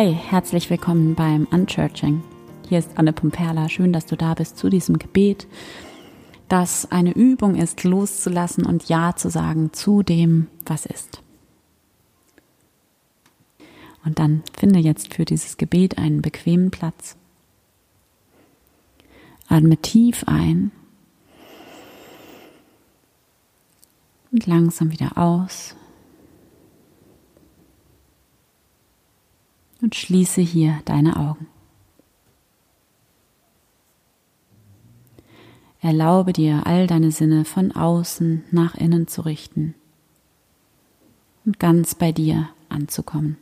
Hi, herzlich willkommen beim Unchurching. Hier ist Anne Pumperla. Schön, dass du da bist zu diesem Gebet, das eine Übung ist, loszulassen und Ja zu sagen zu dem, was ist. Und dann finde jetzt für dieses Gebet einen bequemen Platz. Atme tief ein und langsam wieder aus. Und schließe hier deine Augen. Erlaube dir, all deine Sinne von außen nach innen zu richten und ganz bei dir anzukommen.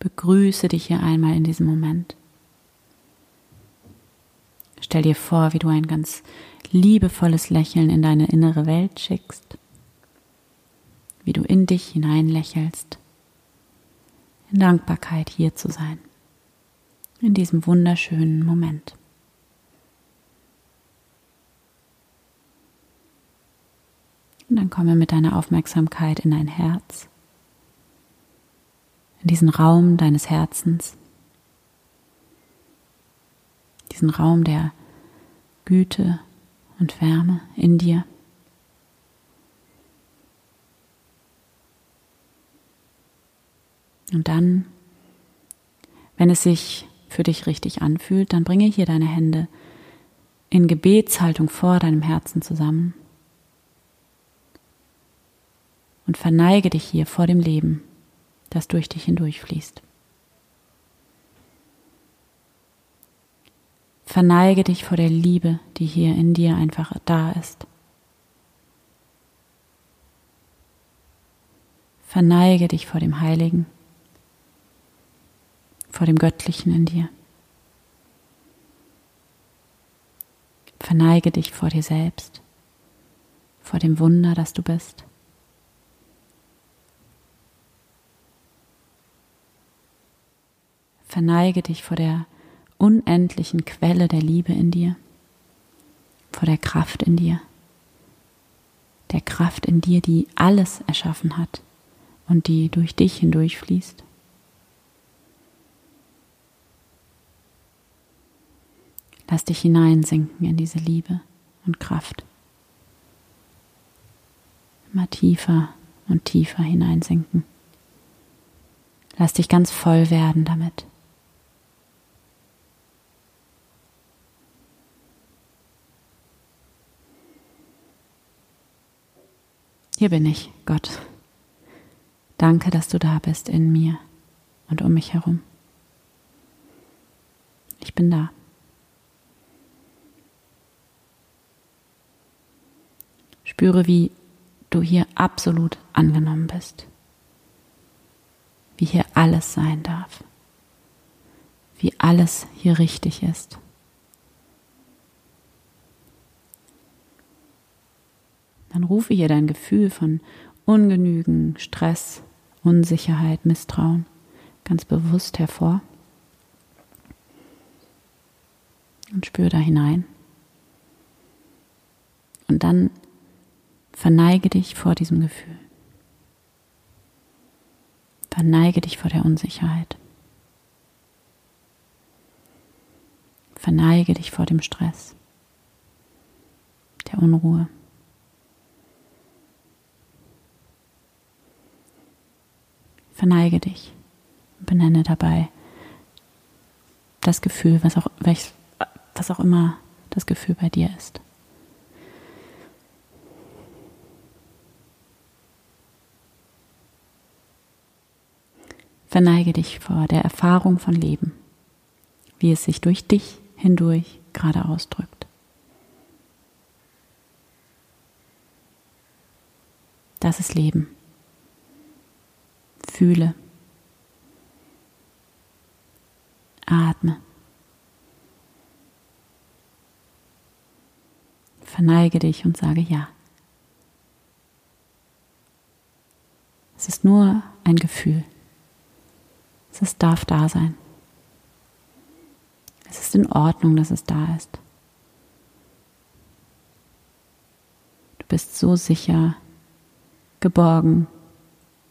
Begrüße dich hier einmal in diesem Moment. Stell dir vor, wie du ein ganz liebevolles Lächeln in deine innere Welt schickst, wie du in dich hinein lächelst, in Dankbarkeit hier zu sein, in diesem wunderschönen Moment. Und dann komme mit deiner Aufmerksamkeit in dein Herz, in diesen Raum deines Herzens, diesen Raum der Güte, und Wärme in dir. Und dann, wenn es sich für dich richtig anfühlt, dann bringe hier deine Hände in Gebetshaltung vor deinem Herzen zusammen und verneige dich hier vor dem Leben, das durch dich hindurchfließt. Verneige dich vor der Liebe, die hier in dir einfach da ist. Verneige dich vor dem Heiligen, vor dem Göttlichen in dir. Verneige dich vor dir selbst, vor dem Wunder, das du bist. Verneige dich vor der unendlichen Quelle der Liebe in dir, vor der Kraft in dir, der Kraft in dir, die alles erschaffen hat und die durch dich hindurchfließt. Lass dich hineinsinken in diese Liebe und Kraft. Immer tiefer und tiefer hineinsinken. Lass dich ganz voll werden damit. Hier bin ich, Gott. Danke, dass du da bist in mir und um mich herum. Ich bin da. Spüre, wie du hier absolut angenommen bist. Wie hier alles sein darf. Wie alles hier richtig ist. dann rufe hier dein Gefühl von Ungenügen, Stress, Unsicherheit, Misstrauen ganz bewusst hervor. Und spür da hinein. Und dann verneige dich vor diesem Gefühl. Verneige dich vor der Unsicherheit. Verneige dich vor dem Stress, der Unruhe. Verneige dich. Benenne dabei das Gefühl, was auch, was auch immer das Gefühl bei dir ist. Verneige dich vor der Erfahrung von Leben, wie es sich durch dich hindurch gerade ausdrückt. Das ist Leben fühle. Atme. Verneige dich und sage ja. Es ist nur ein Gefühl. Es darf da sein. Es ist in Ordnung, dass es da ist. Du bist so sicher geborgen,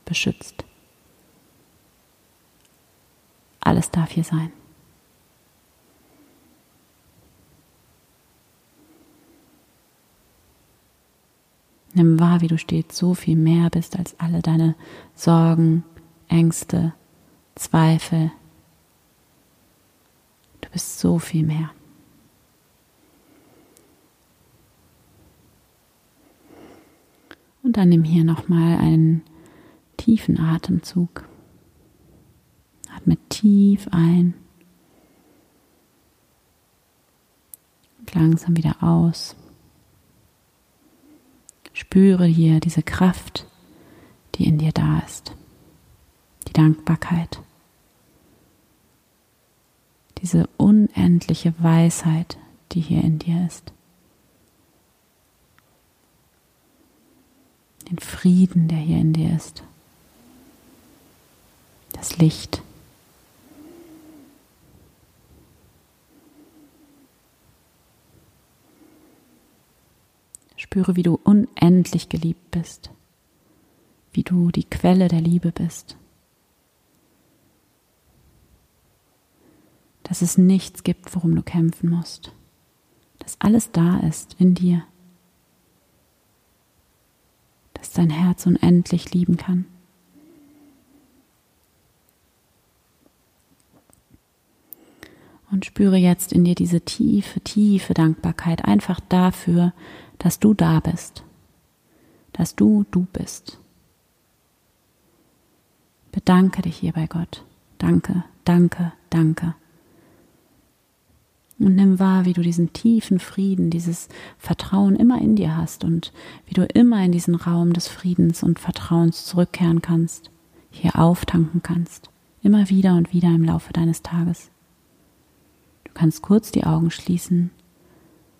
beschützt. Alles darf hier sein. Nimm wahr, wie du stets so viel mehr bist als alle deine Sorgen, Ängste, Zweifel. Du bist so viel mehr. Und dann nimm hier nochmal einen tiefen Atemzug. Atme tief ein. Und langsam wieder aus. Spüre hier diese Kraft, die in dir da ist. Die Dankbarkeit. Diese unendliche Weisheit, die hier in dir ist. Den Frieden, der hier in dir ist. Das Licht. Spüre, wie du unendlich geliebt bist, wie du die Quelle der Liebe bist. Dass es nichts gibt, worum du kämpfen musst. Dass alles da ist in dir. Dass dein Herz unendlich lieben kann. Und spüre jetzt in dir diese tiefe, tiefe Dankbarkeit einfach dafür, dass du da bist, dass du du bist. Bedanke dich hier bei Gott. Danke, danke, danke. Und nimm wahr, wie du diesen tiefen Frieden, dieses Vertrauen immer in dir hast und wie du immer in diesen Raum des Friedens und Vertrauens zurückkehren kannst, hier auftanken kannst, immer wieder und wieder im Laufe deines Tages. Du kannst kurz die Augen schließen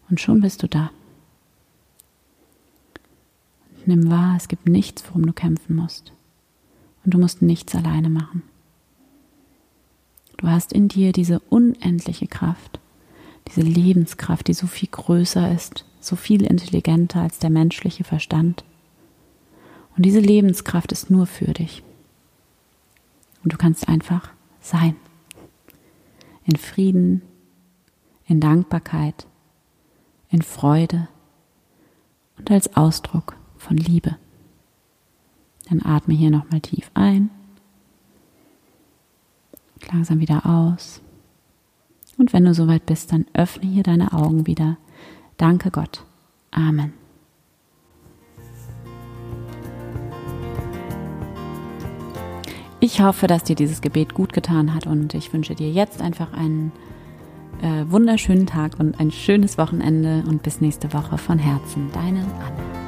und schon bist du da. Nimm wahr, es gibt nichts, worum du kämpfen musst. Und du musst nichts alleine machen. Du hast in dir diese unendliche Kraft, diese Lebenskraft, die so viel größer ist, so viel intelligenter als der menschliche Verstand. Und diese Lebenskraft ist nur für dich. Und du kannst einfach sein. In Frieden, in Dankbarkeit, in Freude und als Ausdruck von Liebe. Dann atme hier nochmal tief ein, langsam wieder aus. Wenn du soweit bist, dann öffne hier deine Augen wieder. Danke Gott. Amen. Ich hoffe, dass dir dieses Gebet gut getan hat und ich wünsche dir jetzt einfach einen äh, wunderschönen Tag und ein schönes Wochenende und bis nächste Woche von Herzen. Deine Anne.